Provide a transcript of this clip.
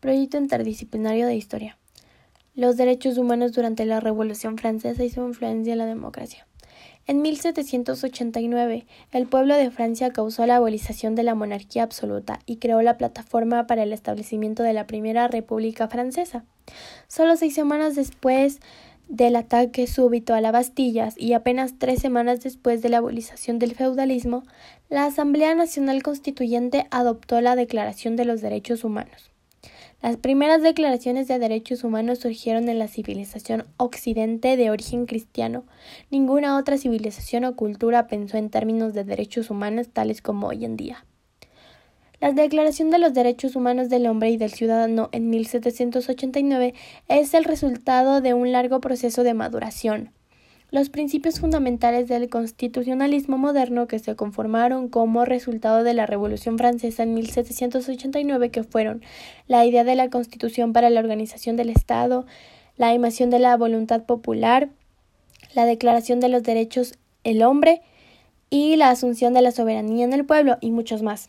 Proyecto interdisciplinario de historia. Los derechos humanos durante la Revolución Francesa y su influencia en la democracia. En 1789, el pueblo de Francia causó la abolición de la monarquía absoluta y creó la plataforma para el establecimiento de la Primera República Francesa. Solo seis semanas después del ataque súbito a la Bastilla y apenas tres semanas después de la abolición del feudalismo, la Asamblea Nacional Constituyente adoptó la Declaración de los Derechos Humanos. Las primeras declaraciones de derechos humanos surgieron en la civilización occidente de origen cristiano. Ninguna otra civilización o cultura pensó en términos de derechos humanos tales como hoy en día. La Declaración de los Derechos Humanos del Hombre y del Ciudadano en 1789 es el resultado de un largo proceso de maduración. Los principios fundamentales del constitucionalismo moderno que se conformaron como resultado de la Revolución Francesa en 1789, que fueron la idea de la Constitución para la organización del Estado, la emisión de la voluntad popular, la Declaración de los Derechos del Hombre y la asunción de la soberanía en el pueblo y muchos más.